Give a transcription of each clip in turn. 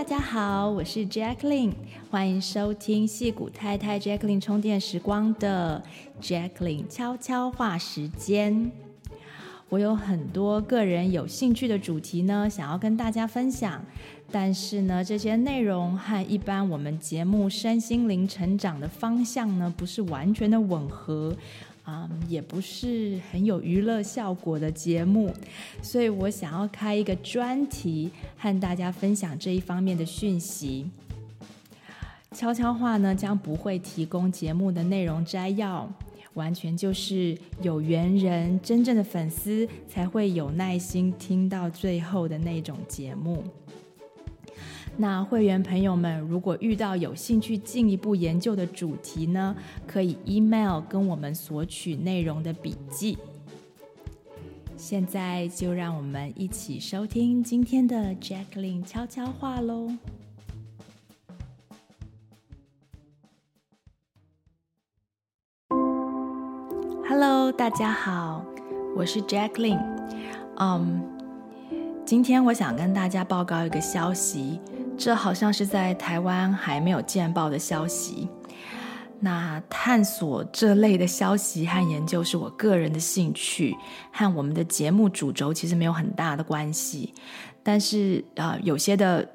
大家好，我是 Jacqueline，欢迎收听戏骨太太 Jacqueline 充电时光的 Jacqueline 悄悄话时间。我有很多个人有兴趣的主题呢，想要跟大家分享，但是呢，这些内容和一般我们节目身心灵成长的方向呢，不是完全的吻合。嗯，也不是很有娱乐效果的节目，所以我想要开一个专题，和大家分享这一方面的讯息。悄悄话呢，将不会提供节目的内容摘要，完全就是有缘人、真正的粉丝才会有耐心听到最后的那种节目。那会员朋友们，如果遇到有兴趣进一步研究的主题呢，可以 email 跟我们索取内容的笔记。现在就让我们一起收听今天的 Jacqueline 悄悄话喽。Hello，大家好，我是 Jacqueline。嗯，今天我想跟大家报告一个消息。这好像是在台湾还没有见报的消息。那探索这类的消息和研究是我个人的兴趣，和我们的节目主轴其实没有很大的关系。但是啊、呃，有些的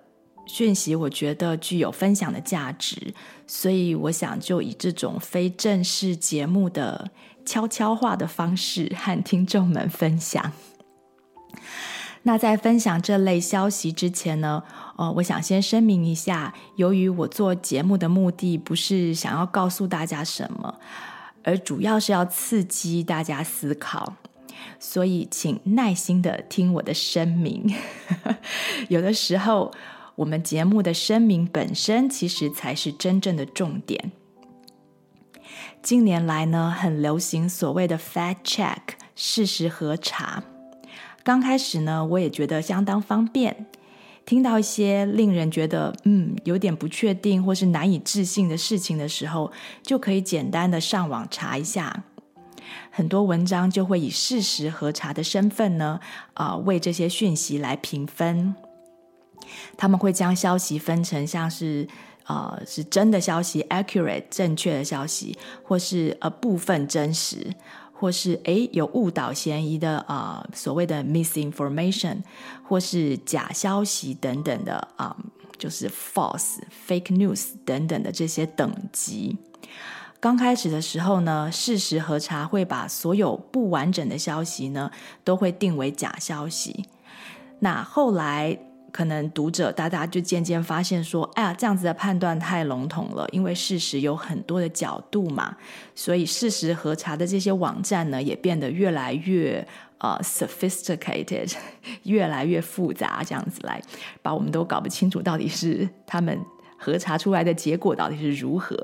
讯息我觉得具有分享的价值，所以我想就以这种非正式节目的悄悄话的方式和听众们分享。那在分享这类消息之前呢，呃，我想先声明一下，由于我做节目的目的不是想要告诉大家什么，而主要是要刺激大家思考，所以请耐心的听我的声明。有的时候，我们节目的声明本身其实才是真正的重点。近年来呢，很流行所谓的 fact check 事实核查。刚开始呢，我也觉得相当方便。听到一些令人觉得嗯有点不确定或是难以置信的事情的时候，就可以简单的上网查一下。很多文章就会以事实核查的身份呢，啊、呃，为这些讯息来评分。他们会将消息分成像是呃是真的消息 （accurate）、正确的消息，或是呃部分真实。或是诶有误导嫌疑的啊、所谓的 misinformation，或是假消息等等的啊、就是 false、fake news 等等的这些等级。刚开始的时候呢，事实核查会把所有不完整的消息呢，都会定为假消息。那后来。可能读者大家就渐渐发现说，哎呀，这样子的判断太笼统了，因为事实有很多的角度嘛，所以事实核查的这些网站呢，也变得越来越呃 sophisticated，越来越复杂，这样子来把我们都搞不清楚到底是他们核查出来的结果到底是如何。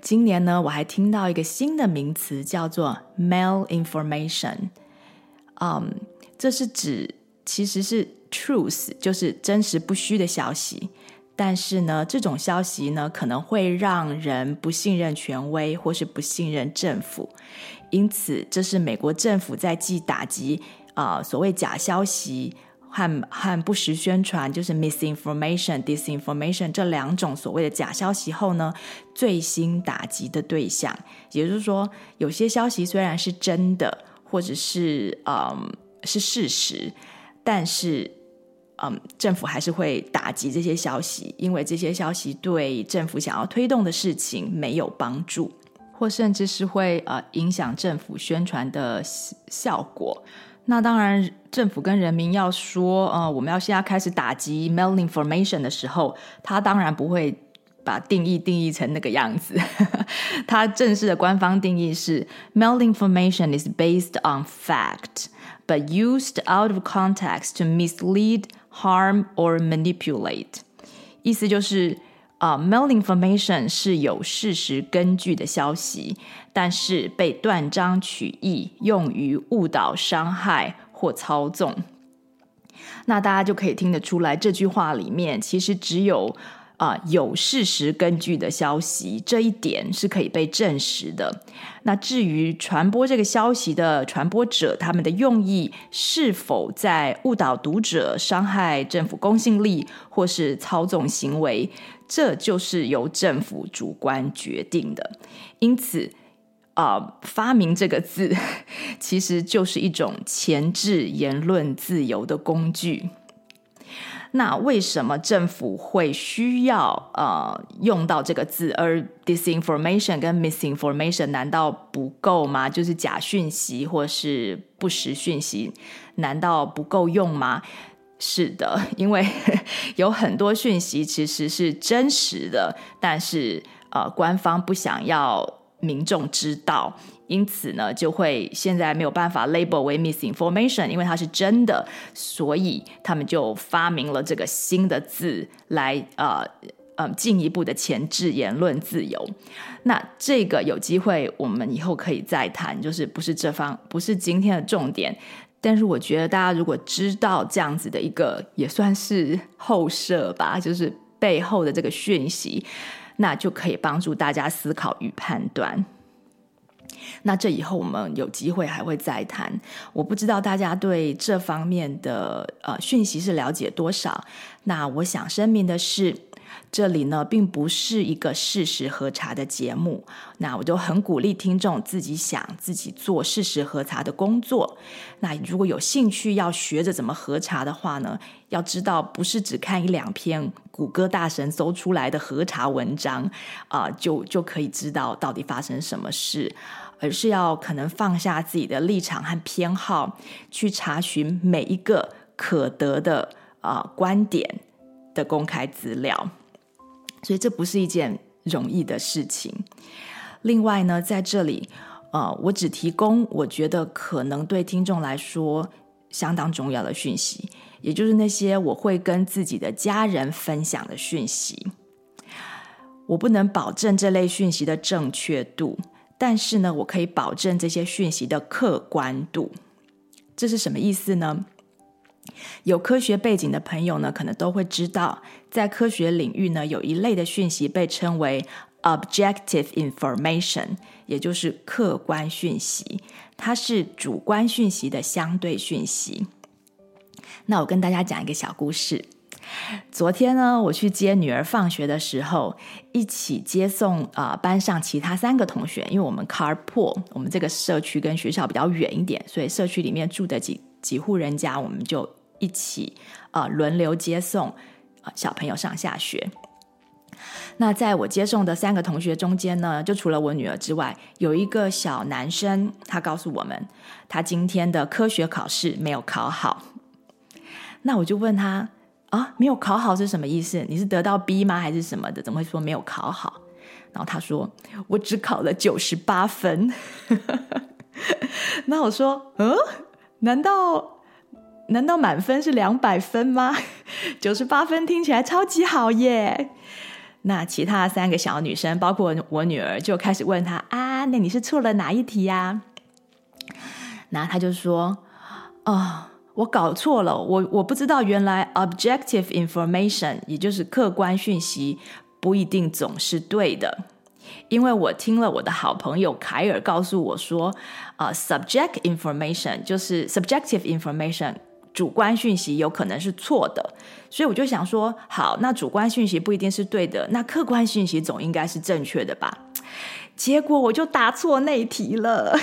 今年呢，我还听到一个新的名词叫做 malinformation，嗯，这是指其实是。Truth 就是真实不虚的消息，但是呢，这种消息呢可能会让人不信任权威或是不信任政府，因此这是美国政府在继打击啊、所谓假消息和和不实宣传，就是 misinformation、disinformation 这两种所谓的假消息后呢，最新打击的对象。也就是说，有些消息虽然是真的，或者是嗯、是事实，但是。嗯，政府还是会打击这些消息，因为这些消息对政府想要推动的事情没有帮助，或甚至是会呃影响政府宣传的效果。那当然，政府跟人民要说，呃，我们要现在开始打击 malinformation 的时候，他当然不会把定义定义成那个样子。他正式的官方定义是 malinformation is based on fact, but used out of context to mislead. Harm or manipulate，意思就是啊、uh，malinformation 是有事实根据的消息，但是被断章取义，用于误导、伤害或操纵。那大家就可以听得出来，这句话里面其实只有啊、有事实根据的消息，这一点是可以被证实的。那至于传播这个消息的传播者，他们的用意是否在误导读者、伤害政府公信力，或是操纵行为，这就是由政府主观决定的。因此，啊、发明这个字 其实就是一种前置言论自由的工具。那为什么政府会需要呃用到这个字？而 disinformation 跟 misinformation 难道不够吗？就是假讯息或是不实讯息，难道不够用吗？是的，因为 有很多讯息其实是真实的，但是呃官方不想要民众知道。因此呢，就会现在没有办法 label 为 misinformation，因为它是真的，所以他们就发明了这个新的字来呃呃进一步的钳制言论自由。那这个有机会我们以后可以再谈，就是不是这方不是今天的重点，但是我觉得大家如果知道这样子的一个也算是后设吧，就是背后的这个讯息，那就可以帮助大家思考与判断。那这以后我们有机会还会再谈。我不知道大家对这方面的呃讯息是了解多少。那我想声明的是，这里呢并不是一个事实核查的节目。那我就很鼓励听众自己想自己做事实核查的工作。那如果有兴趣要学着怎么核查的话呢，要知道不是只看一两篇谷歌大神搜出来的核查文章啊，就就可以知道到底发生什么事。而是要可能放下自己的立场和偏好，去查询每一个可得的啊、观点的公开资料，所以这不是一件容易的事情。另外呢，在这里，呃，我只提供我觉得可能对听众来说相当重要的讯息，也就是那些我会跟自己的家人分享的讯息。我不能保证这类讯息的正确度。但是呢，我可以保证这些讯息的客观度。这是什么意思呢？有科学背景的朋友呢，可能都会知道，在科学领域呢，有一类的讯息被称为 objective information，也就是客观讯息，它是主观讯息的相对讯息。那我跟大家讲一个小故事。昨天呢，我去接女儿放学的时候，一起接送啊、呃、班上其他三个同学，因为我们 carpool，我们这个社区跟学校比较远一点，所以社区里面住的几几户人家，我们就一起啊、呃、轮流接送、呃、小朋友上下学。那在我接送的三个同学中间呢，就除了我女儿之外，有一个小男生，他告诉我们，他今天的科学考试没有考好。那我就问他。啊，没有考好是什么意思？你是得到 B 吗？还是什么的？怎么会说没有考好？然后他说：“我只考了九十八分。”那我说：“嗯，难道难道满分是两百分吗？九十八分听起来超级好耶！”那其他三个小女生，包括我女儿，就开始问他：“啊，那你是错了哪一题呀？”那他就说：“哦。”我搞错了，我我不知道原来 objective information 也就是客观讯息不一定总是对的，因为我听了我的好朋友凯尔告诉我说，啊、subject information 就是 subjective information 主观讯息有可能是错的，所以我就想说，好，那主观讯息不一定是对的，那客观讯息总应该是正确的吧？结果我就答错那题了。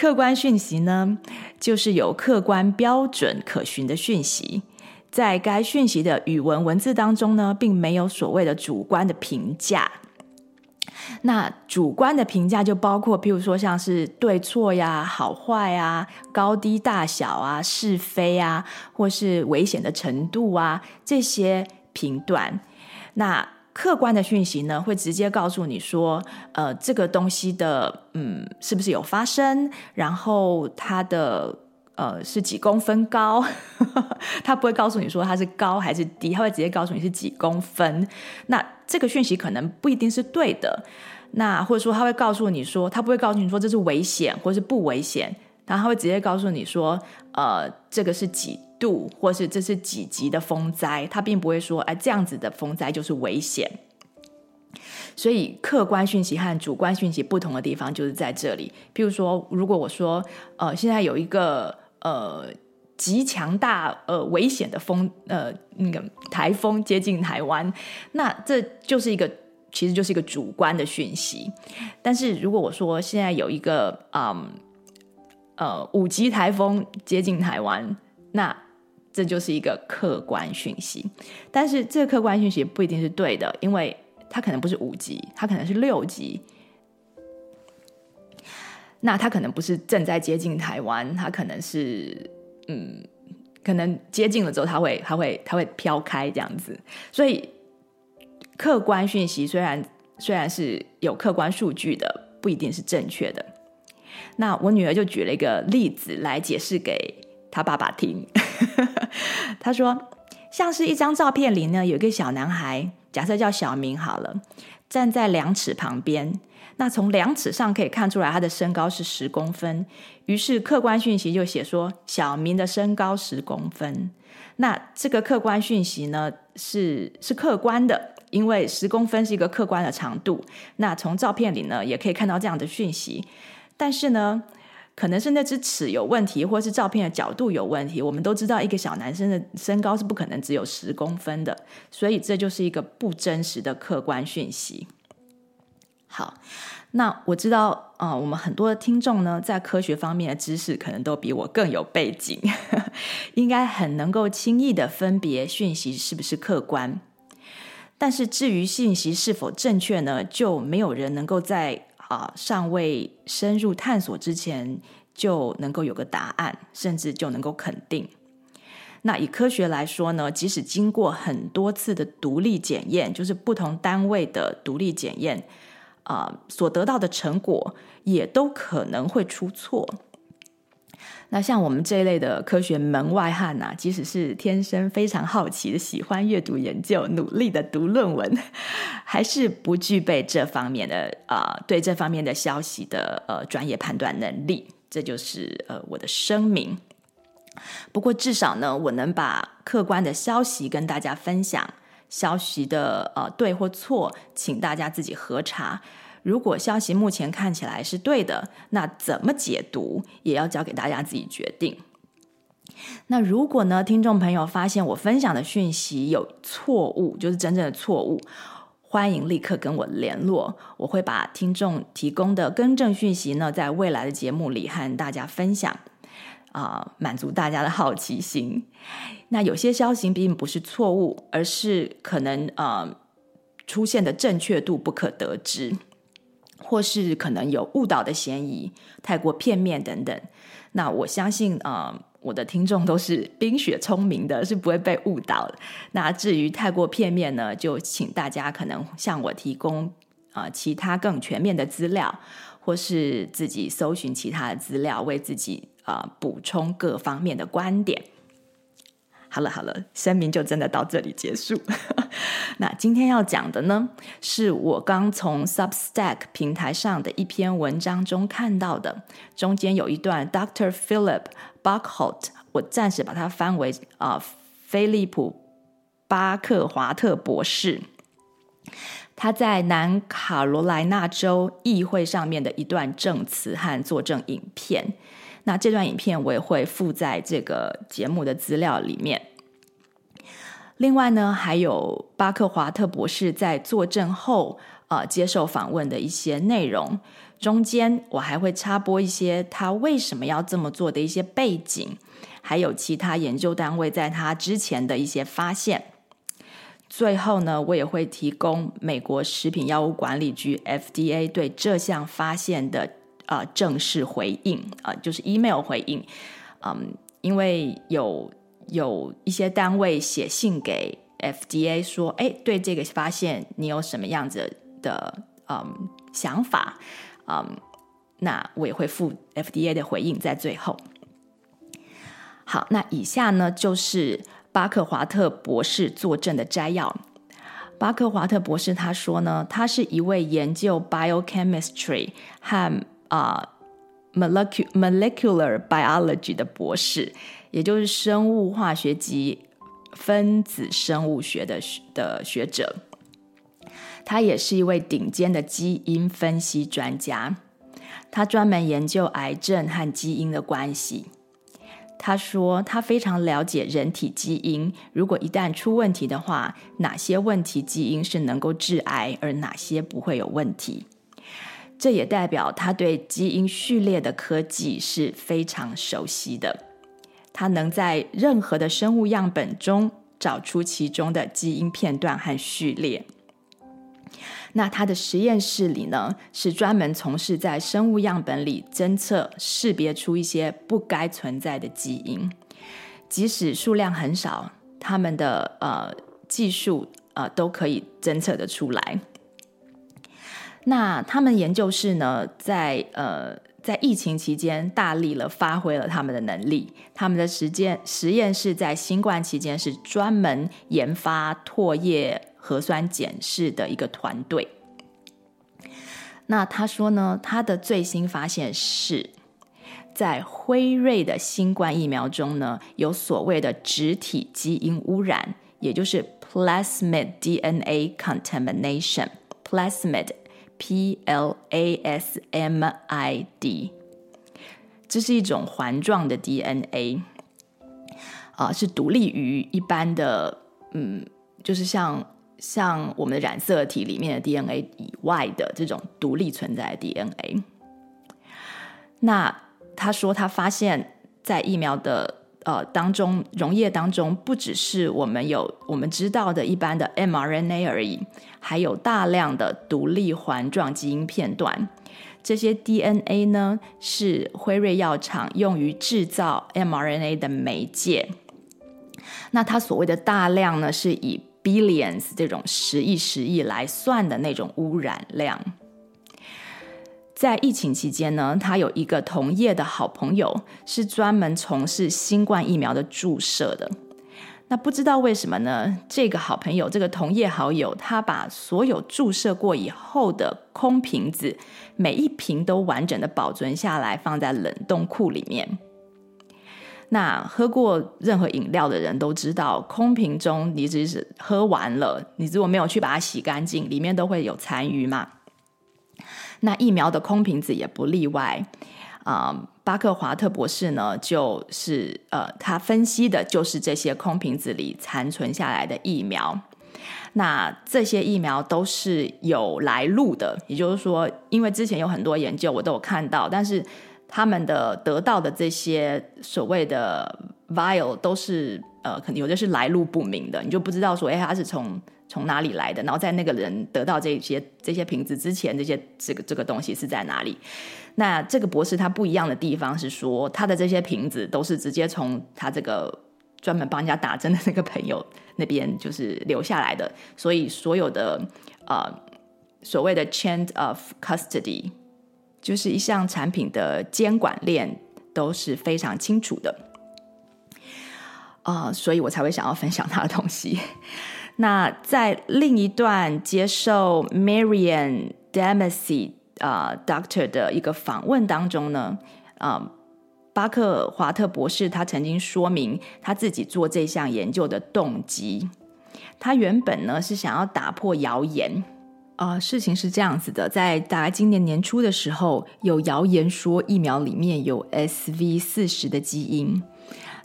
客观讯息呢，就是有客观标准可循的讯息，在该讯息的语文文字当中呢，并没有所谓的主观的评价。那主观的评价就包括，譬如说像是对错呀、好坏啊、高低大小啊、是非啊，或是危险的程度啊这些评断。那客观的讯息呢，会直接告诉你说，呃，这个东西的，嗯，是不是有发生？然后它的，呃，是几公分高？他不会告诉你说它是高还是低，他会直接告诉你是几公分。那这个讯息可能不一定是对的。那或者说，他会告诉你说，他不会告诉你说这是危险或是不危险，然后他会直接告诉你说，呃，这个是几度，或是这是几级的风灾，它并不会说，哎，这样子的风灾就是危险。所以客观讯息和主观讯息不同的地方就是在这里。譬如说，如果我说，呃，现在有一个呃极强大呃危险的风呃那个台风接近台湾，那这就是一个其实就是一个主观的讯息。但是如果我说现在有一个嗯呃五级台风接近台湾，那这就是一个客观讯息。但是这个客观讯息不一定是对的，因为它可能不是五级，它可能是六级。那它可能不是正在接近台湾，它可能是嗯，可能接近了之后，它会它会它会飘开这样子。所以客观讯息虽然虽然是有客观数据的，不一定是正确的。那我女儿就举了一个例子来解释给他爸爸听。他说，像是一张照片里呢，有一个小男孩。假设叫小明好了，站在量尺旁边，那从量尺上可以看出来他的身高是十公分。于是客观讯息就写说小明的身高十公分。那这个客观讯息呢，是是客观的，因为十公分是一个客观的长度。那从照片里呢，也可以看到这样的讯息。但是呢，可能是那只尺有问题，或是照片的角度有问题。我们都知道，一个小男生的身高是不可能只有十公分的，所以这就是一个不真实的客观讯息。好，那我知道，啊、我们很多的听众呢，在科学方面的知识可能都比我更有背景，应该很能够轻易的分别讯息是不是客观。但是至于信息是否正确呢，就没有人能够在。啊，尚未深入探索之前就能够有个答案，甚至就能够肯定。那以科学来说呢，即使经过很多次的独立检验，就是不同单位的独立检验，啊，所得到的成果也都可能会出错。那像我们这一类的科学门外汉呐、即使是天生非常好奇的、喜欢阅读研究、努力的读论文，还是不具备这方面的啊、对这方面的消息的呃专业判断能力。这就是呃我的声明。不过至少呢，我能把客观的消息跟大家分享，消息的呃对或错，请大家自己核查。如果消息目前看起来是对的，那怎么解读也要交给大家自己决定。那如果呢，听众朋友发现我分享的讯息有错误，就是真正的错误，欢迎立刻跟我联络，我会把听众提供的更正讯息呢，在未来的节目里和大家分享，啊、满足大家的好奇心。那有些消息并不是错误，而是可能呃出现的正确度不可得知。或是可能有误导的嫌疑，太过片面等等。那我相信、呃，我的听众都是冰雪聪明的，是不会被误导的。那至于太过片面呢，就请大家可能向我提供啊、呃、其他更全面的资料，或是自己搜寻其他的资料，为自己啊、补充各方面的观点。好了好了，声明就真的到这里结束。那今天要讲的呢，是我刚从 Substack 平台上的一篇文章中看到的，中间有一段 Dr. Philip Buckholt，我暂时把它翻为啊、菲利普巴克华特博士，他在南卡罗来纳州议会上面的一段证词和作证影片。那这段影片我也会附在这个节目的资料里面。另外呢，还有巴克华特博士在作证后呃接受访问的一些内容。中间我还会插播一些他为什么要这么做的一些背景，还有其他研究单位在他之前的一些发现。最后呢，我也会提供美国食品药物管理局 FDA 对这项发现的。啊、正式回应啊、就是 email 回应，嗯，因为有有一些单位写信给 FDA 说，哎，对这个发现你有什么样子的嗯想法，嗯，那我也会附 FDA 的回应在最后。好，那以下呢就是巴克华特博士作证的摘要。巴克华特博士他说呢，他是一位研究 biochemistry 和啊、，molecular molecular biology 的博士，也就是生物化学及分子生物学的的学者。他也是一位顶尖的基因分析专家，他专门研究癌症和基因的关系。他说，他非常了解人体基因，如果一旦出问题的话，哪些问题基因是能够致癌，而哪些不会有问题。这也代表他对基因序列的科技是非常熟悉的。他能在任何的生物样本中找出其中的基因片段和序列。那他的实验室里呢，是专门从事在生物样本里侦测、识别出一些不该存在的基因，即使数量很少，他们的呃技术呃都可以侦测得出来。那他们研究室呢，在呃在疫情期间大力了发挥了他们的能力，他们的实验实验室在新冠期间是专门研发唾液。核酸检视的一个团队。那他说呢，他的最新发现是在辉瑞的新冠疫苗中呢，有所谓的质体基因污染，也就是 plasmid DNA contamination，plasmid。plasmid，这是一种环状的 DNA，啊、是独立于一般的，嗯，就是像。像我们的染色体里面的 DNA 以外的这种独立存在的 DNA，那他说他发现，在疫苗的呃当中溶液当中，不只是我们有我们知道的一般的 mRNA 而已，还有大量的独立环状基因片段。这些 DNA 呢，是辉瑞药厂用于制造 mRNA 的媒介。那它所谓的大量呢，是以 billions 这种十亿、十亿来算的那种污染量，在疫情期间呢，他有一个同业的好朋友是专门从事新冠疫苗的注射的。那不知道为什么呢？这个好朋友，这个同业好友，他把所有注射过以后的空瓶子，每一瓶都完整的保存下来，放在冷冻库里面。那喝过任何饮料的人都知道，空瓶中你只是喝完了，你如果没有去把它洗干净，里面都会有残余嘛。那疫苗的空瓶子也不例外啊。巴克华特博士呢，就是呃，他分析的就是这些空瓶子里残存下来的疫苗。那这些疫苗都是有来路的，也就是说，因为之前有很多研究我都有看到，但是。他们的得到的这些所谓的 vial 都是呃，可能有的是来路不明的，你就不知道说，哎，他是从从哪里来的？然后在那个人得到这些这些瓶子之前，这些这个这个东西是在哪里？那这个博士他不一样的地方是说，他的这些瓶子都是直接从他这个专门帮人家打针的那个朋友那边就是留下来的，所以所有的呃所谓的 chain of custody。就是一项产品的监管链都是非常清楚的，啊、所以我才会想要分享他的东西。那在另一段接受 Marianne Demasi 啊、Doctor 的一个访问当中呢，啊、巴克华特博士他曾经说明他自己做这项研究的动机，他原本呢是想要打破谣言。啊、事情是这样子的，在大概今年年初的时候，有谣言说疫苗里面有 SV 四十的基因。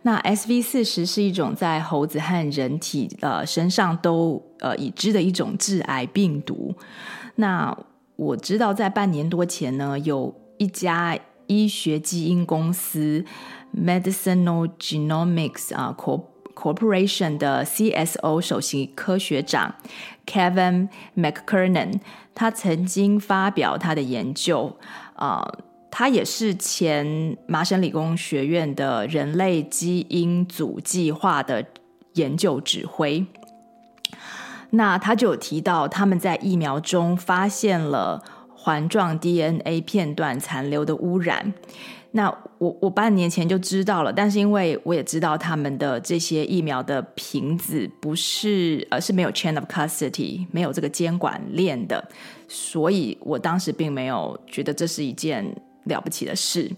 那 SV 四十是一种在猴子和人体呃身上都呃已知的一种致癌病毒。那我知道，在半年多前呢，有一家医学基因公司 Medicinal Genomics 啊、呃 Corporation 的 CSO 首席科学长 Kevin McKernan，他曾经发表他的研究，啊、他也是前麻省理工学院的人类基因组计划的研究指挥。那他就有提到，他们在疫苗中发现了环状 DNA 片段残留的污染。那我我半年前就知道了，但是因为我也知道他们的这些疫苗的瓶子不是呃是没有 chain of custody 没有这个监管链的，所以我当时并没有觉得这是一件了不起的事。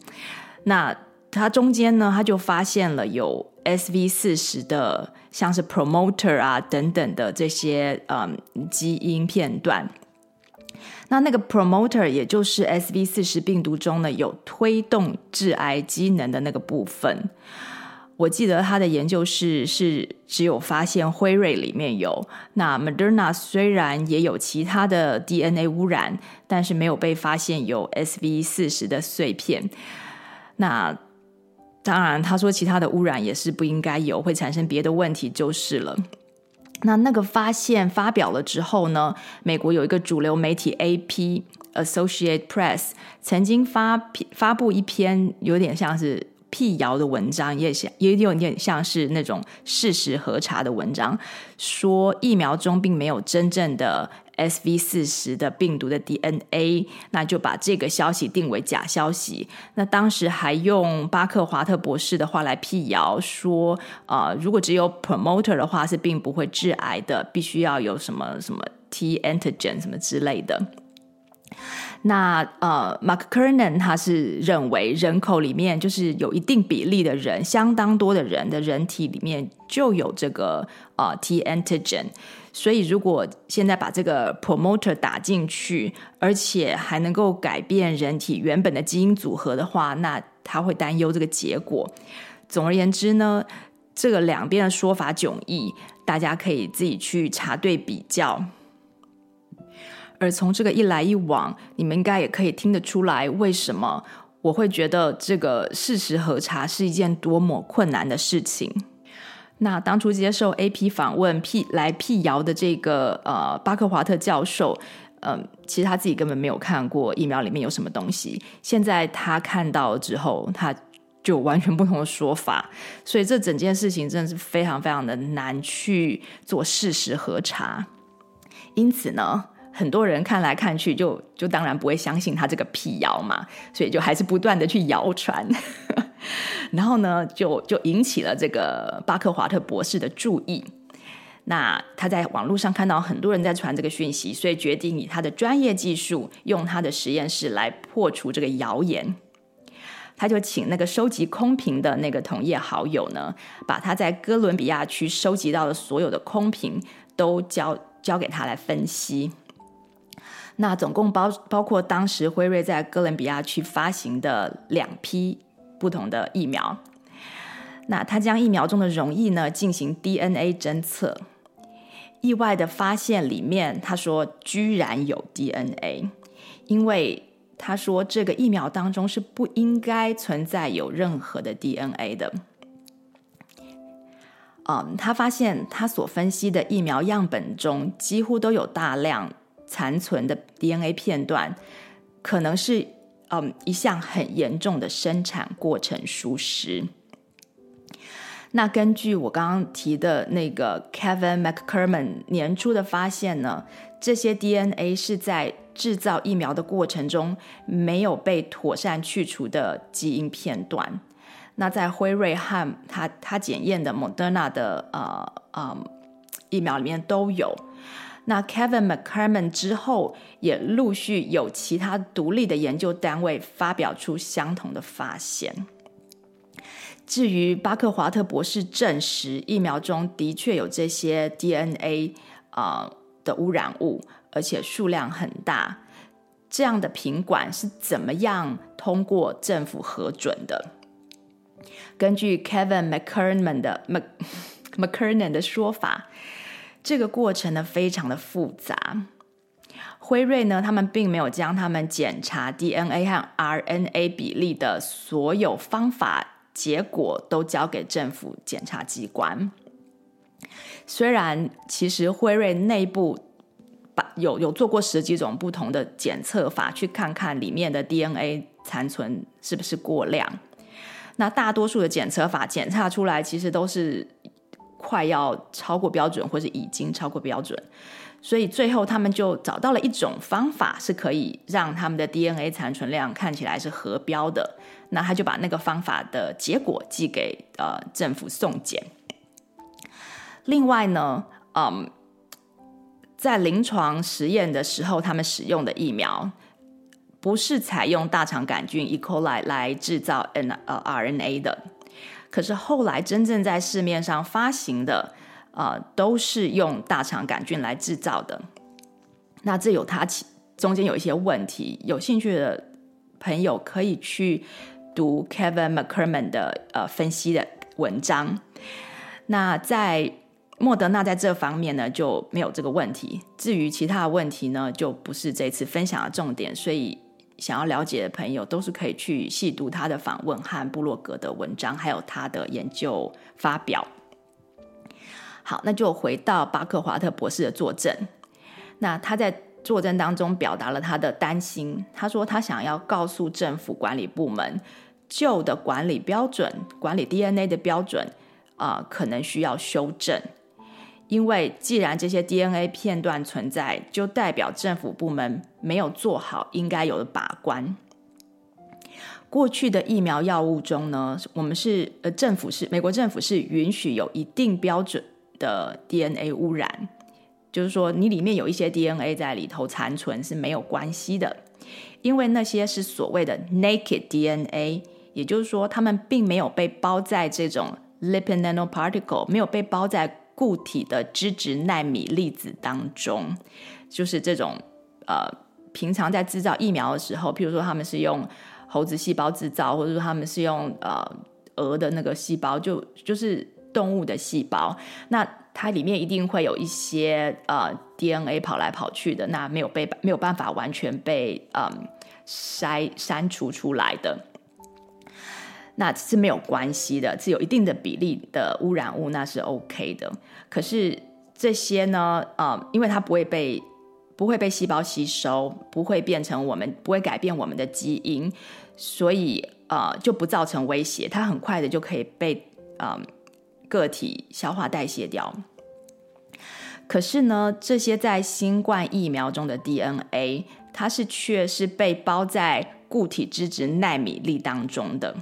那他中间呢，他就发现了有 SV 四十的，像是 promoter 啊等等的这些嗯基因片段。那那个 promoter 也就是 SV 四十病毒中呢有推动致癌机能的那个部分。我记得他的研究是是只有发现辉瑞里面有，那 Moderna 虽然也有其他的 DNA 污染，但是没有被发现有 SV 四十的碎片。那当然，他说其他的污染也是不应该有，会产生别的问题就是了。那那个发现发表了之后呢，美国有一个主流媒体 AP Associate Press 曾经发发布一篇有点像是辟谣的文章，也像也有点像是那种事实核查的文章，说疫苗中并没有真正的。SV 四十的病毒的 DNA，那就把这个消息定为假消息。那当时还用巴克华特博士的话来辟谣说，呃，如果只有 promoter 的话是并不会致癌的，必须要有什么什么 T antigen 什么之类的。那呃，Mark Kernan 他是认为人口里面就是有一定比例的人，相当多的人的人体里面就有这个呃 T antigen。所以，如果现在把这个 promoter 打进去，而且还能够改变人体原本的基因组合的话，那他会担忧这个结果。总而言之呢，这个两边的说法迥异，大家可以自己去查对比较。而从这个一来一往，你们应该也可以听得出来，为什么我会觉得这个事实核查是一件多么困难的事情。那当初接受 AP 访问辟来辟谣的这个呃巴克华特教授，嗯、其实他自己根本没有看过疫苗里面有什么东西。现在他看到之后，他就完全不同的说法。所以这整件事情真的是非常非常的难去做事实核查。因此呢，很多人看来看去就就当然不会相信他这个辟谣嘛，所以就还是不断的去谣传。然后呢，就就引起了这个巴克华特博士的注意。那他在网络上看到很多人在传这个讯息，所以决定以他的专业技术，用他的实验室来破除这个谣言。他就请那个收集空瓶的那个同业好友呢，把他在哥伦比亚区收集到的所有的空瓶都交交给他来分析。那总共包包括当时辉瑞在哥伦比亚区发行的两批。不同的疫苗，那他将疫苗中的溶液呢进行 DNA 侦测，意外的发现里面，他说居然有 DNA，因为他说这个疫苗当中是不应该存在有任何的 DNA 的。嗯，他发现他所分析的疫苗样本中几乎都有大量残存的 DNA 片段，可能是。嗯，一项很严重的生产过程疏失。那根据我刚刚提的那个 Kevin McCkerman 年初的发现呢，这些 DNA 是在制造疫苗的过程中没有被妥善去除的基因片段。那在辉瑞和他他检验的 Moderna 的呃呃疫苗里面都有。那 Kevin McCarman 之后也陆续有其他独立的研究单位发表出相同的发现。至于巴克华特博士证实疫苗中的确有这些 DNA 啊、的污染物，而且数量很大，这样的品管是怎么样通过政府核准的？根据 Kevin McCarman 的 McCarman 的说法。这个过程呢，非常的复杂。辉瑞呢，他们并没有将他们检查 DNA 和 RNA 比例的所有方法结果都交给政府检察机关。虽然其实辉瑞内部把有有做过十几种不同的检测法，去看看里面的 DNA 残存是不是过量。那大多数的检测法检测出来，其实都是。快要超过标准，或是已经超过标准，所以最后他们就找到了一种方法，是可以让他们的 DNA 残存量看起来是合标的。那他就把那个方法的结果寄给呃政府送检。另外呢，嗯，在临床实验的时候，他们使用的疫苗不是采用大肠杆菌 E. coli 来制造 N 呃 RNA 的，可是后来真正在市面上发行的，呃，都是用大肠杆菌来制造的。那这有它其中间有一些问题，有兴趣的朋友可以去读 Kevin McCrummen 的呃分析的文章。那在莫德纳在这方面呢就没有这个问题，至于其他的问题呢，就不是这次分享的重点。所以想要了解的朋友都是可以去细读他的访问和布洛格的文章，还有他的研究发表。好，那就回到巴克华特博士的作证。那他在作证当中表达了他的担心，他说他想要告诉政府管理部门，旧的管理标准、管理 DNA 的标准啊、可能需要修正。因为既然这些 DNA 片段存在，就代表政府部门没有做好应该有的把关。过去的疫苗药物中呢，我们是呃政府是美国政府是允许有一定标准的 DNA 污染，就是说你里面有一些 DNA 在里头残存是没有关系的，因为那些是所谓的 naked DNA，也就是说它们并没有被包在这种 lipid nanoparticle，没有被包在。固体的脂质纳米粒子当中，就是这种呃，平常在制造疫苗的时候，譬如说他们是用猴子细胞制造，或者说他们是用呃鹅的那个细胞，就就是动物的细胞，那它里面一定会有一些呃 DNA 跑来跑去的，那没有被没有办法完全被嗯、呃、筛删除出来的。那是没有关系的，是有一定的比例的污染物，那是 OK 的。可是这些呢，呃，因为它不会被不会被细胞吸收，不会变成我们不会改变我们的基因，所以呃就不造成威胁，它很快的就可以被呃个体消化代谢掉。可是呢，这些在新冠疫苗中的 DNA，它是却是被包在固体脂质奈米粒当中的。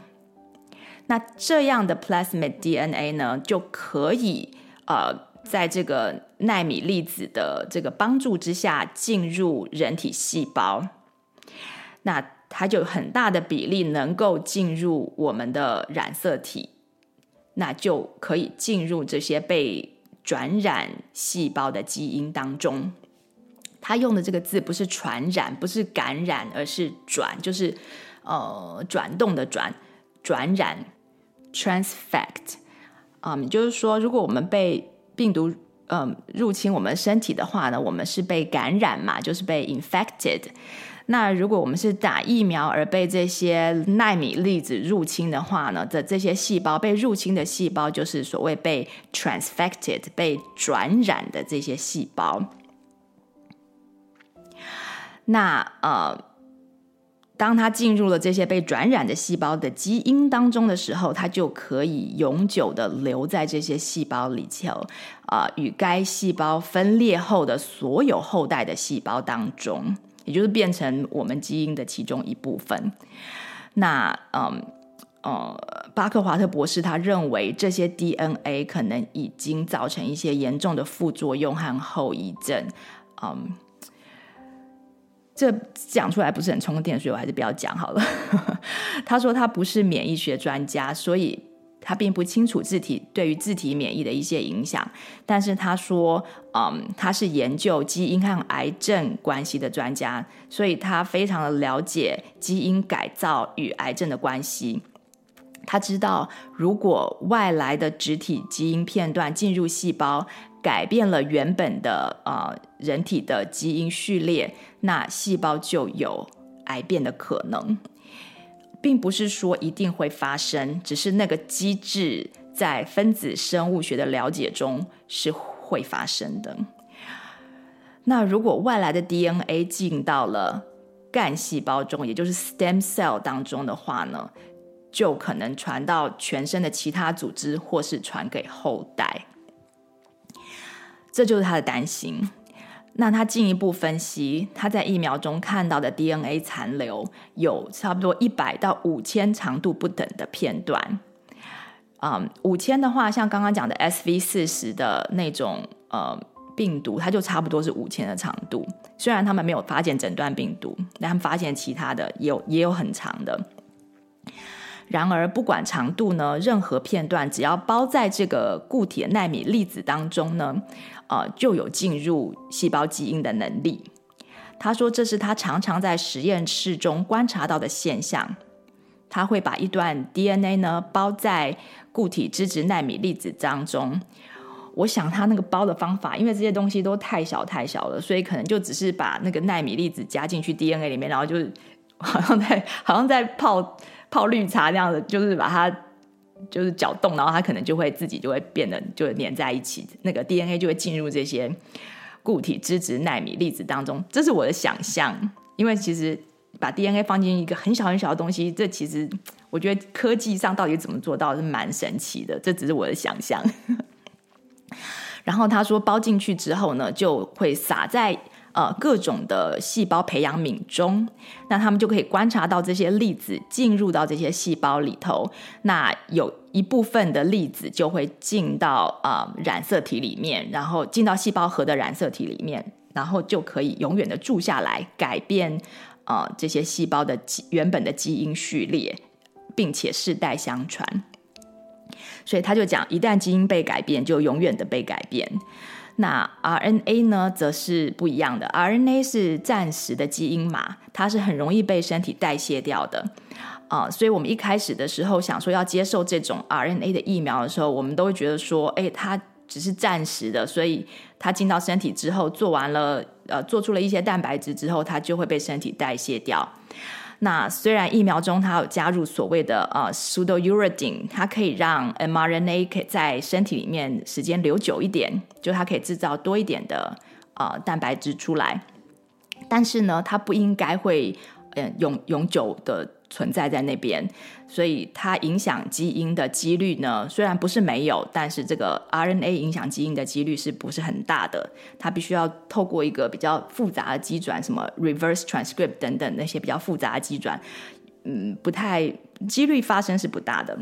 那这样的 plasmid DNA 呢，就可以呃，在这个奈米粒子的这个帮助之下进入人体细胞。那它就很大的比例能够进入我们的染色体，那就可以进入这些被转染细胞的基因当中。他用的这个字不是传染，不是感染，而是转，就是呃转动的转，转染。Transfect，嗯，就是说，如果我们被病毒嗯入侵我们身体的话呢，我们是被感染嘛，就是被 infected。那如果我们是打疫苗而被这些奈米粒子入侵的话呢，的这些细胞被入侵的细胞就是所谓被 transfected 被转染的这些细胞。那呃。当它进入了这些被转染的细胞的基因当中的时候，它就可以永久的留在这些细胞里头，啊、呃，与该细胞分裂后的所有后代的细胞当中，也就是变成我们基因的其中一部分。那，嗯，呃，巴克华特博士他认为这些 DNA 可能已经造成一些严重的副作用和后遗症，嗯。这讲出来不是很充电，所以我还是不要讲好了。他说他不是免疫学专家，所以他并不清楚自体对于自体免疫的一些影响。但是他说，嗯，他是研究基因和癌症关系的专家，所以他非常的了解基因改造与癌症的关系。他知道，如果外来的植体基因片段进入细胞，改变了原本的呃人体的基因序列，那细胞就有癌变的可能，并不是说一定会发生，只是那个机制在分子生物学的了解中是会发生的。那如果外来的 DNA 进到了干细胞中，也就是 stem cell 当中的话呢，就可能传到全身的其他组织，或是传给后代。这就是他的担心。那他进一步分析，他在疫苗中看到的 DNA 残留有差不多一百到五千长度不等的片段。嗯，五千的话，像刚刚讲的 SV 四十的那种呃病毒，它就差不多是五千的长度。虽然他们没有发现诊断病毒，但他们发现其他的也有也有很长的。然而，不管长度呢，任何片段只要包在这个固体的纳米粒子当中呢，呃，就有进入细胞基因的能力。他说，这是他常常在实验室中观察到的现象。他会把一段 DNA 呢包在固体脂质纳米粒子当中。我想他那个包的方法，因为这些东西都太小太小了，所以可能就只是把那个纳米粒子加进去 DNA 里面，然后就 好像在好像在泡。泡绿茶那样的，就是把它就是搅动，然后它可能就会自己就会变得就粘在一起，那个 DNA 就会进入这些固体脂质子奈米粒子当中。这是我的想象，因为其实把 DNA 放进一个很小很小的东西，这其实我觉得科技上到底怎么做到是蛮神奇的。这只是我的想象。然后他说包进去之后呢，就会撒在。呃，各种的细胞培养皿中，那他们就可以观察到这些粒子进入到这些细胞里头。那有一部分的粒子就会进到呃染色体里面，然后进到细胞核的染色体里面，然后就可以永远的住下来，改变呃这些细胞的原本的基因序列，并且世代相传。所以他就讲，一旦基因被改变，就永远的被改变。那 RNA 呢，则是不一样的。RNA 是暂时的基因码，它是很容易被身体代谢掉的啊、所以，我们一开始的时候想说要接受这种 RNA 的疫苗的时候，我们都会觉得说，哎，它只是暂时的，所以它进到身体之后，做完了呃，做出了一些蛋白质之后，它就会被身体代谢掉。那虽然疫苗中它有加入所谓的呃 pseudouridine，它可以让 mRNA 可以在身体里面时间留久一点，就它可以制造多一点的呃蛋白质出来，但是呢，它不应该会嗯、呃、永永久的。存在在那边，所以它影响基因的几率呢，虽然不是没有，但是这个 RNA 影响基因的几率是不是很大的？它必须要透过一个比较复杂的机转，什么 reverse transcript 等等那些比较复杂的机转，嗯，不太几率发生是不大的。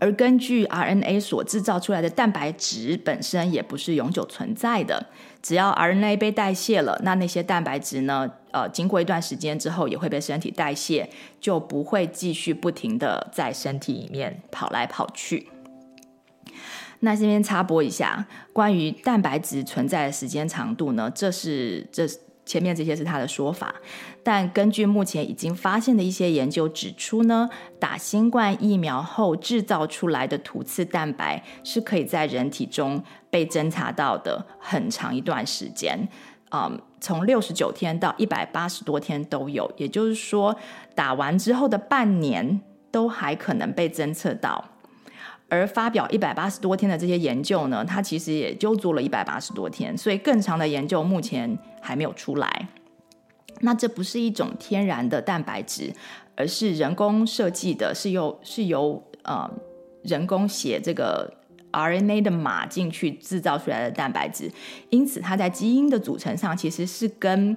而根据 RNA 所制造出来的蛋白质本身也不是永久存在的，只要 RNA 被代谢了，那那些蛋白质呢，呃，经过一段时间之后也会被身体代谢，就不会继续不停的在身体里面跑来跑去。那这边插播一下，关于蛋白质存在的时间长度呢，这是这。前面这些是他的说法，但根据目前已经发现的一些研究指出呢，打新冠疫苗后制造出来的突刺蛋白是可以在人体中被侦查到的很长一段时间，嗯，从六十九天到一百八十多天都有，也就是说，打完之后的半年都还可能被侦测到。而发表一百八十多天的这些研究呢，它其实也就做了一百八十多天，所以更长的研究目前还没有出来。那这不是一种天然的蛋白质，而是人工设计的，是由是由呃人工写这个 RNA 的码进去制造出来的蛋白质，因此它在基因的组成上其实是跟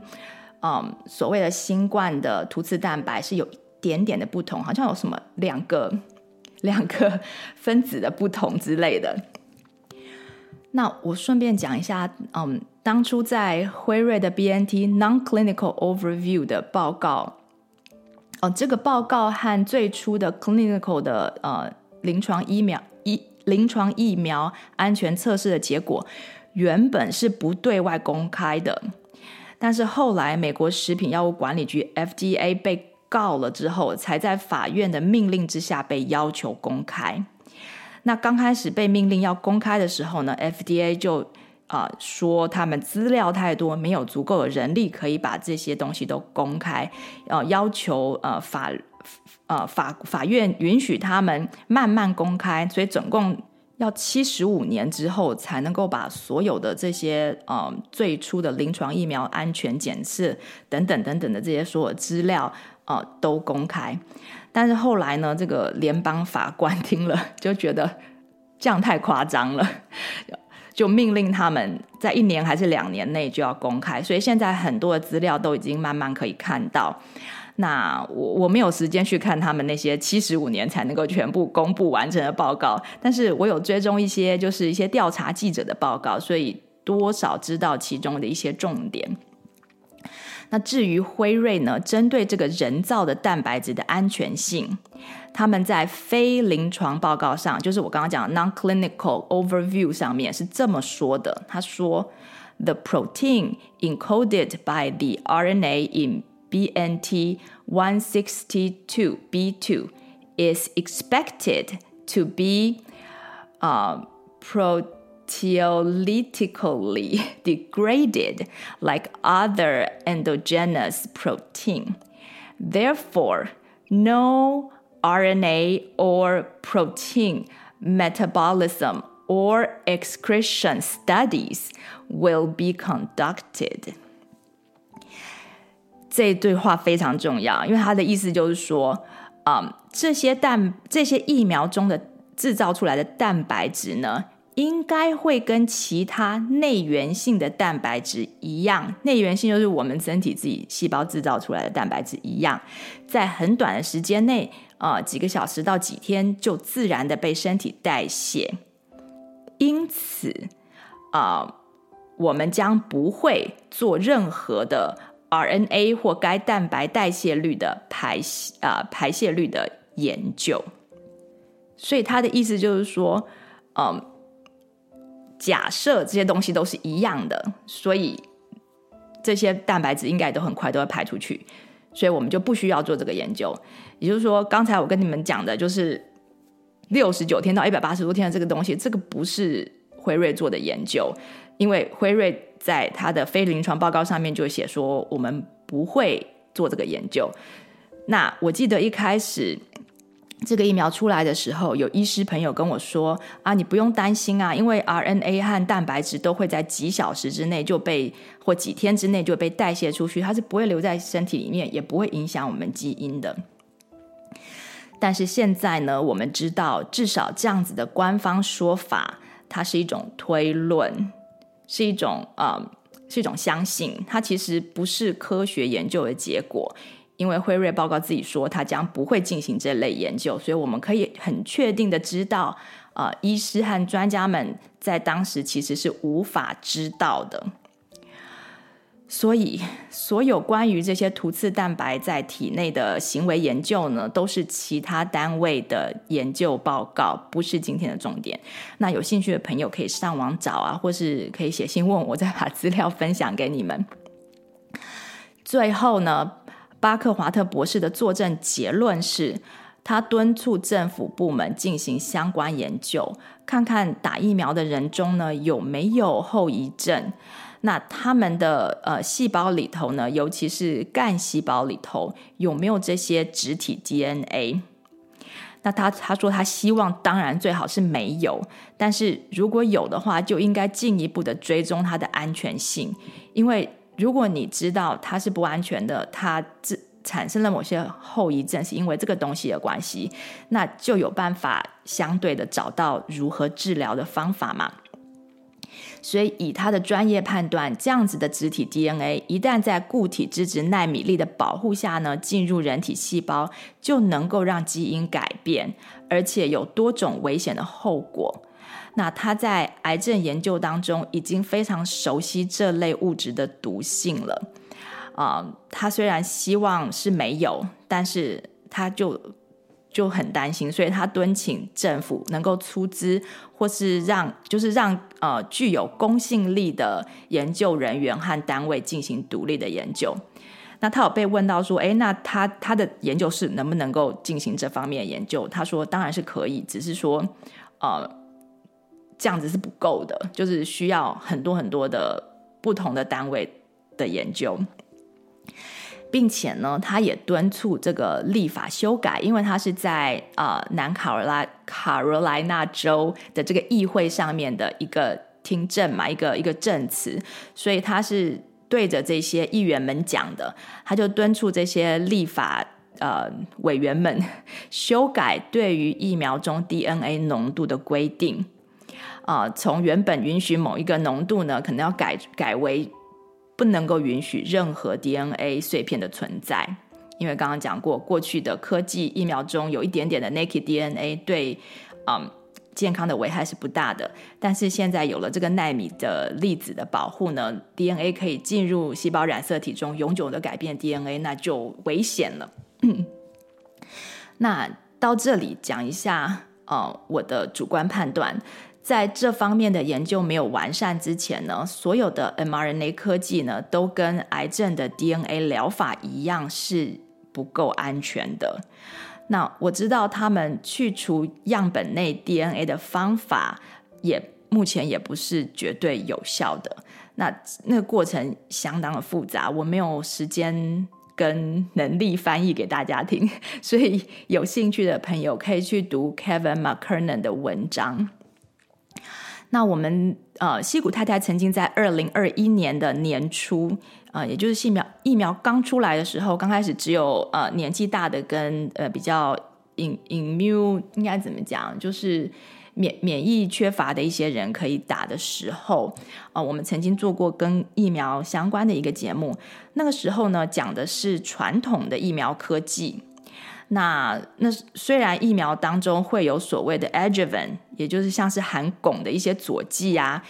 嗯、所谓的新冠的突刺蛋白是有一点点的不同，好像有什么两个。两个 分子的不同之类的。那我顺便讲一下，嗯，当初在辉瑞的 BNT Non-Clinical Overview 的报告，哦，这个报告和最初的 Clinical 的呃临床疫苗一临床疫苗安全测试的结果，原本是不对外公开的，但是后来美国食品药物管理局 FDA 被告了之后，才在法院的命令之下被要求公开。那刚开始被命令要公开的时候呢，FDA 就啊、呃、说他们资料太多，没有足够的人力可以把这些东西都公开，呃，要求呃法呃法法院允许他们慢慢公开，所以总共要七十五年之后才能够把所有的这些呃最初的临床疫苗安全检测等等等等的这些所有资料。呃，都公开，但是后来呢，这个联邦法官 听了就觉得这样太夸张了，就命令他们在一年还是两年内就要公开。所以现在很多的资料都已经慢慢可以看到。那我我没有时间去看他们那些七十五年才能够全部公布完成的报告，但是我有追踪一些就是一些调查记者的报告，所以。多少知道其中的一些重点。那至于辉瑞呢，针对这个人造的蛋白质的安全性，他们在非临床报告上，就是我刚刚讲的 non-clinical overview 上面是这么说的：他说，the protein encoded by the RNA in BNT 162b2 is expected to be uh, proteolytically degraded like other endogenous protein. Therefore, no RNA or protein metabolism or excretion studies will be conducted. 这对话非常重要，因为他的意思就是说，嗯，这些蛋、这些疫苗中的制造出来的蛋白质呢， 应该会跟其他内源性的蛋白质一样，内源性就是我们身体自己细胞制造出来的蛋白质一样，在很短的时间内，呃，几个小时到几天就自然的被身体代谢。因此，啊、呃，我们将不会做任何的。RNA 或该蛋白代谢率的排啊、排泄率的研究，所以他的意思就是说，嗯，假设这些东西都是一样的，所以这些蛋白质应该都很快都会排出去，所以我们就不需要做这个研究。也就是说，刚才我跟你们讲的就是六十九天到一百八十多天的这个东西，这个不是辉瑞做的研究，因为辉瑞。在他的非临床报告上面就写说，我们不会做这个研究。那我记得一开始这个疫苗出来的时候，有医师朋友跟我说啊，你不用担心啊，因为 RNA 和蛋白质都会在几小时之内就被或几天之内就被代谢出去，它是不会留在身体里面，也不会影响我们基因的。但是现在呢，我们知道至少这样子的官方说法，它是一种推论。是一种呃，是一种相信，它其实不是科学研究的结果，因为辉瑞报告自己说，它将不会进行这类研究，所以我们可以很确定的知道，呃，医师和专家们在当时其实是无法知道的。所以，所有关于这些突刺蛋白在体内的行为研究呢，都是其他单位的研究报告，不是今天的重点。那有兴趣的朋友可以上网找啊，或是可以写信问我，再把资料分享给你们。最后呢，巴克华特博士的作证结论是，他敦促政府部门进行相关研究，看看打疫苗的人中呢，有没有后遗症。那他们的呃细胞里头呢，尤其是干细胞里头有没有这些植体 DNA？那他他说他希望当然最好是没有，但是如果有的话，就应该进一步的追踪它的安全性，因为如果你知道它是不安全的，它自产生了某些后遗症是因为这个东西的关系，那就有办法相对的找到如何治疗的方法嘛。所以，以他的专业判断，这样子的植体 DNA 一旦在固体脂质子奈米粒的保护下呢，进入人体细胞，就能够让基因改变，而且有多种危险的后果。那他在癌症研究当中已经非常熟悉这类物质的毒性了。啊、呃，他虽然希望是没有，但是他就。就很担心，所以他敦请政府能够出资，或是让就是让呃具有公信力的研究人员和单位进行独立的研究。那他有被问到说，诶，那他他的研究室能不能够进行这方面的研究？他说当然是可以，只是说呃这样子是不够的，就是需要很多很多的不同的单位的研究。并且呢，他也敦促这个立法修改，因为他是在呃南卡罗来卡罗来纳州的这个议会上面的一个听证嘛，一个一个证词，所以他是对着这些议员们讲的，他就敦促这些立法呃委员们修改对于疫苗中 DNA 浓度的规定，啊、呃，从原本允许某一个浓度呢，可能要改改为。不能够允许任何 DNA 碎片的存在，因为刚刚讲过，过去的科技疫苗中有一点点的 naked DNA 对，嗯，健康的危害是不大的。但是现在有了这个奈米的粒子的保护呢，DNA 可以进入细胞染色体中，永久的改变 DNA，那就危险了。那到这里讲一下，呃，我的主观判断。在这方面的研究没有完善之前呢，所有的 mRNA 科技呢，都跟癌症的 DNA 疗法一样是不够安全的。那我知道他们去除样本内 DNA 的方法也目前也不是绝对有效的。那那个过程相当的复杂，我没有时间跟能力翻译给大家听，所以有兴趣的朋友可以去读 Kevin McKernan 的文章。那我们呃，西谷太太曾经在二零二一年的年初，呃，也就是疫苗疫苗刚出来的时候，刚开始只有呃年纪大的跟呃比较 in i m u 应该怎么讲，就是免免疫缺乏的一些人可以打的时候，呃，我们曾经做过跟疫苗相关的一个节目，那个时候呢，讲的是传统的疫苗科技。那那虽然疫苗当中会有所谓的 adjuvant，也就是像是含汞的一些佐剂啊，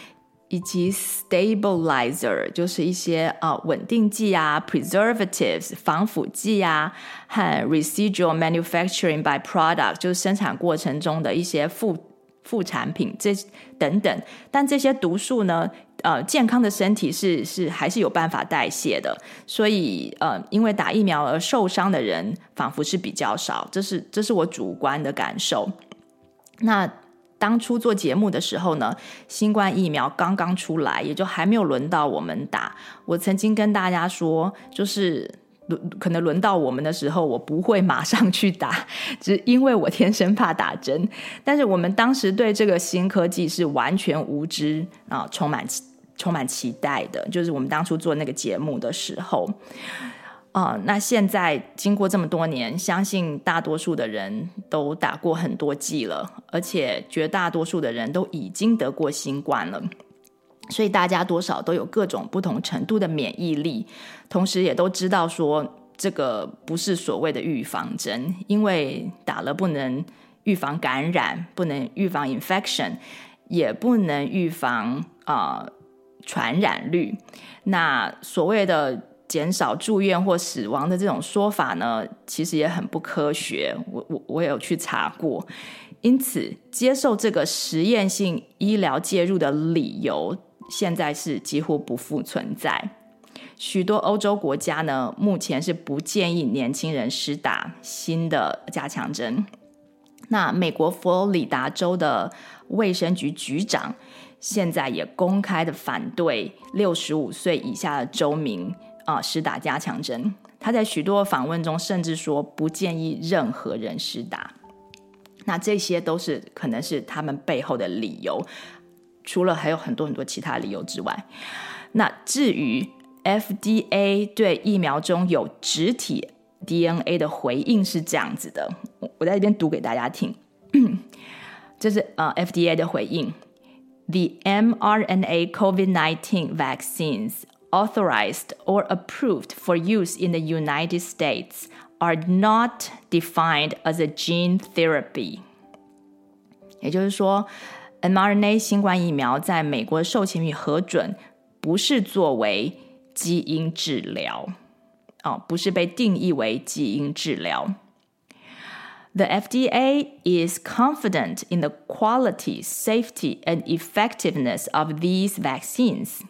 以及 stabilizer，就是一些啊稳定剂啊，preservatives 防腐剂啊，和 residual manufacturing by product，就是生产过程中的一些副副产品这等等，但这些毒素呢，呃，健康的身体是是还是有办法代谢的，所以呃，因为打疫苗而受伤的人仿佛是比较少，这是这是我主观的感受。那当初做节目的时候呢，新冠疫苗刚刚出来，也就还没有轮到我们打。我曾经跟大家说，就是。可能轮到我们的时候，我不会马上去打，只因为我天生怕打针。但是我们当时对这个新科技是完全无知啊，充满充满期待的。就是我们当初做那个节目的时候，啊，那现在经过这么多年，相信大多数的人都打过很多剂了，而且绝大多数的人都已经得过新冠了。所以大家多少都有各种不同程度的免疫力，同时也都知道说这个不是所谓的预防针，因为打了不能预防感染，不能预防 infection，也不能预防啊、呃、传染率。那所谓的减少住院或死亡的这种说法呢，其实也很不科学。我我我有去查过，因此接受这个实验性医疗介入的理由。现在是几乎不复存在。许多欧洲国家呢，目前是不建议年轻人施打新的加强针。那美国佛罗里达州的卫生局局长现在也公开的反对六十五岁以下的州民啊施打加强针。他在许多访问中甚至说不建议任何人施打。那这些都是可能是他们背后的理由。除了还有很多很多其他理由之外，那至于 FDA 对疫苗中有植体 DNA 的回应是这样子的，我在这边读给大家听。这是呃 FDA 的回应：The mRNA COVID-19 vaccines authorized or approved for use in the United States are not defined as a gene therapy。也就是说。mRNA 新冠疫苗在美国授权与核准，不是作为 基因治疗，哦，不是被定义为基因治疗。The FDA is confident in the quality, safety, and effectiveness of these vaccines。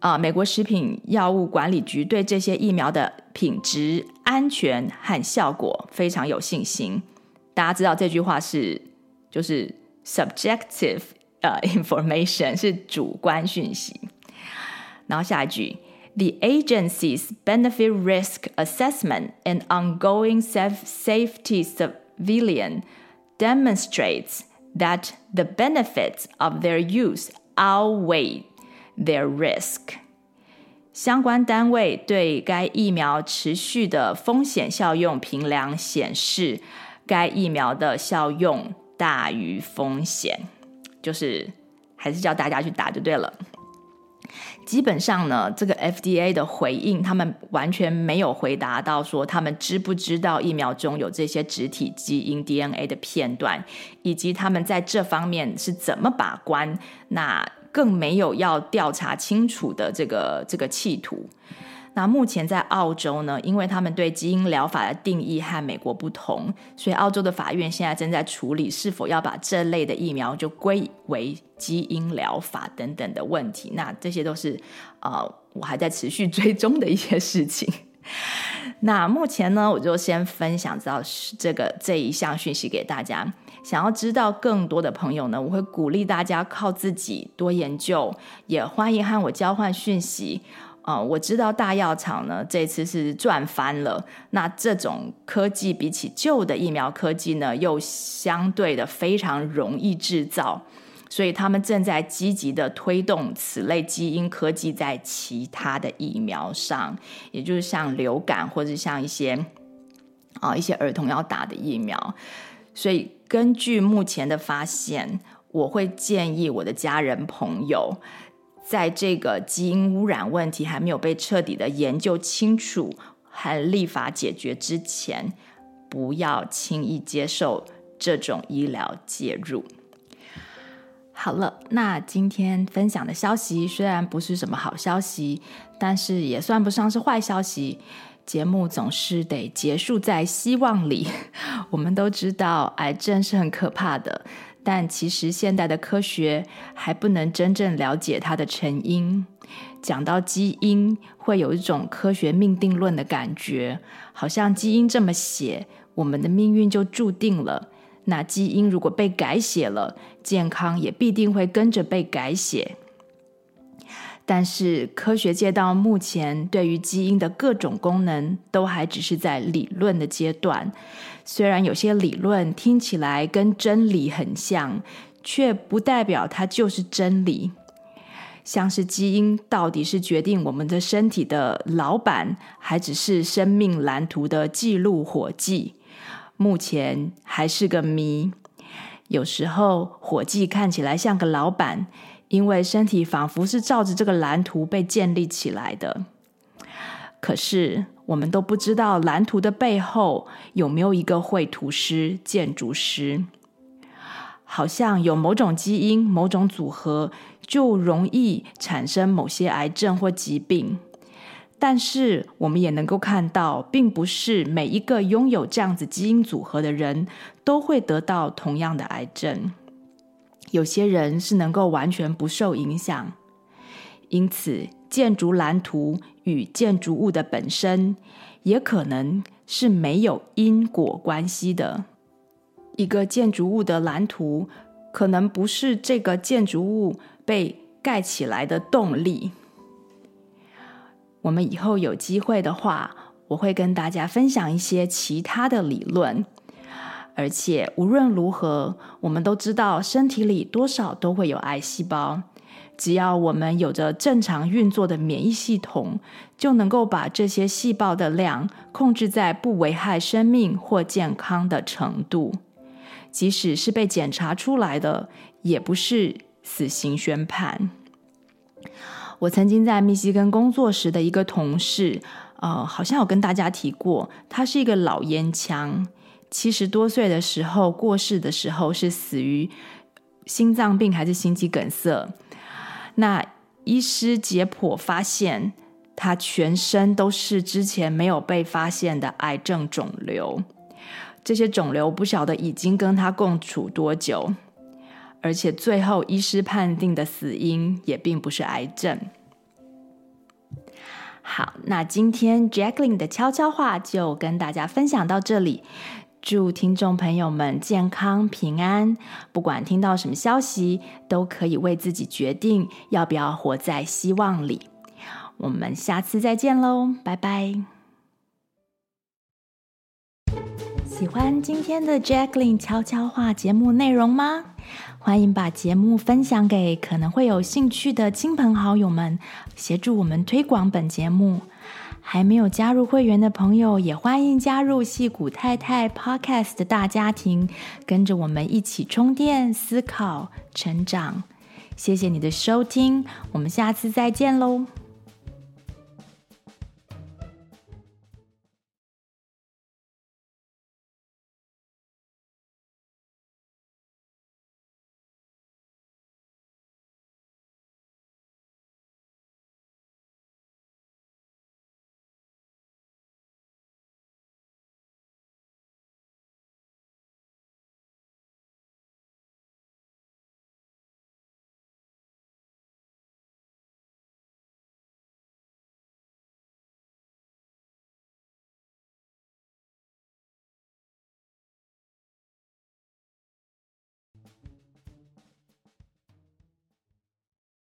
啊，美国食品药物管理局对这些疫苗的品质、安全和效果非常有信心。大家知道这句话是就是。Subjective 呃、information 是主观讯息，然后下一句，The agency's benefit risk assessment and ongoing safety surveillance demonstrates that the benefits of their use outweigh their risk。相关单位对该疫苗持续的风险效用评量显示，该疫苗的效用。大于风险，就是还是叫大家去打就对了。 基本上呢，这个 FDA 的回应，他们完全没有回答到说他们知不知道疫苗中有这些植体基因 DNA 的片段，以及他们在这方面是怎么把关。那更没有要调查清楚的这个这个企图。那目前在澳洲呢，因为他们对基因疗法的定义和美国不同，所以澳洲的法院现在正在处理是否要把这类的疫苗就归为基因疗法等等的问题。那这些都是呃我还在持续追踪的一些事情。那目前呢，我就先分享到这个这一项讯息给大家。想要知道更多的朋友呢，我会鼓励大家靠自己多研究，也欢迎和我交换讯息。啊、我知道大药厂呢，这次是赚翻了。那这种科技比起旧的疫苗科技呢，又相对的非常容易制造，所以他们正在积极的推动此类基因科技在其他的疫苗上，也就是像流感或者像一些啊、一些儿童要打的疫苗。所以根据目前的发现，我会建议我的家人朋友。在这个基因污染问题还没有被彻底的研究清楚和立法解决之前，不要轻易接受这种医疗介入。好了，那今天分享的消息虽然不是什么好消息，但是也算不上是坏消息。节目总是得结束在希望里。我们都知道，癌症是很可怕的。但其实现代的科学还不能真正了解它的成因。讲到基因，会有一种科学命定论的感觉，好像基因这么写，我们的命运就注定了。那基因如果被改写了，健康也必定会跟着被改写。但是科学界到目前对于基因的各种功能都还只是在理论的阶段，虽然有些理论听起来跟真理很像，却不代表它就是真理。像是基因到底是决定我们的身体的老板，还只是生命蓝图的记录伙计，目前还是个谜。有时候伙计看起来像个老板。因为身体仿佛是照着这个蓝图被建立起来的，可是我们都不知道蓝图的背后有没有一个绘图师、建筑师。好像有某种基因、某种组合，就容易产生某些癌症或疾病。但是我们也能够看到，并不是每一个拥有这样子基因组合的人都会得到同样的癌症。有些人是能够完全不受影响，因此建筑蓝图与建筑物的本身也可能是没有因果关系的。一个建筑物的蓝图可能不是这个建筑物被盖起来的动力。我们以后有机会的话，我会跟大家分享一些其他的理论。而且无论如何，我们都知道身体里多少都会有癌细胞。只要我们有着正常运作的免疫系统，就能够把这些细胞的量控制在不危害生命或健康的程度。即使是被检查出来的，也不是死刑宣判。我曾经在密西根工作时的一个同事，呃，好像有跟大家提过，他是一个老烟枪。七十多岁的时候过世的时候，是死于心脏病还是心肌梗塞？那医师解剖发现，他全身都是之前没有被发现的癌症肿瘤。这些肿瘤不晓得已经跟他共处多久，而且最后医师判定的死因也并不是癌症。好，那今天 Jacqueline 的悄悄话就跟大家分享到这里。祝听众朋友们健康平安。不管听到什么消息，都可以为自己决定要不要活在希望里。我们下次再见喽，拜拜！喜欢今天的 Jacqueline 悄悄话节目内容吗？欢迎把节目分享给可能会有兴趣的亲朋好友们，协助我们推广本节目。还没有加入会员的朋友，也欢迎加入戏骨太太 Podcast 的大家庭，跟着我们一起充电、思考、成长。谢谢你的收听，我们下次再见喽。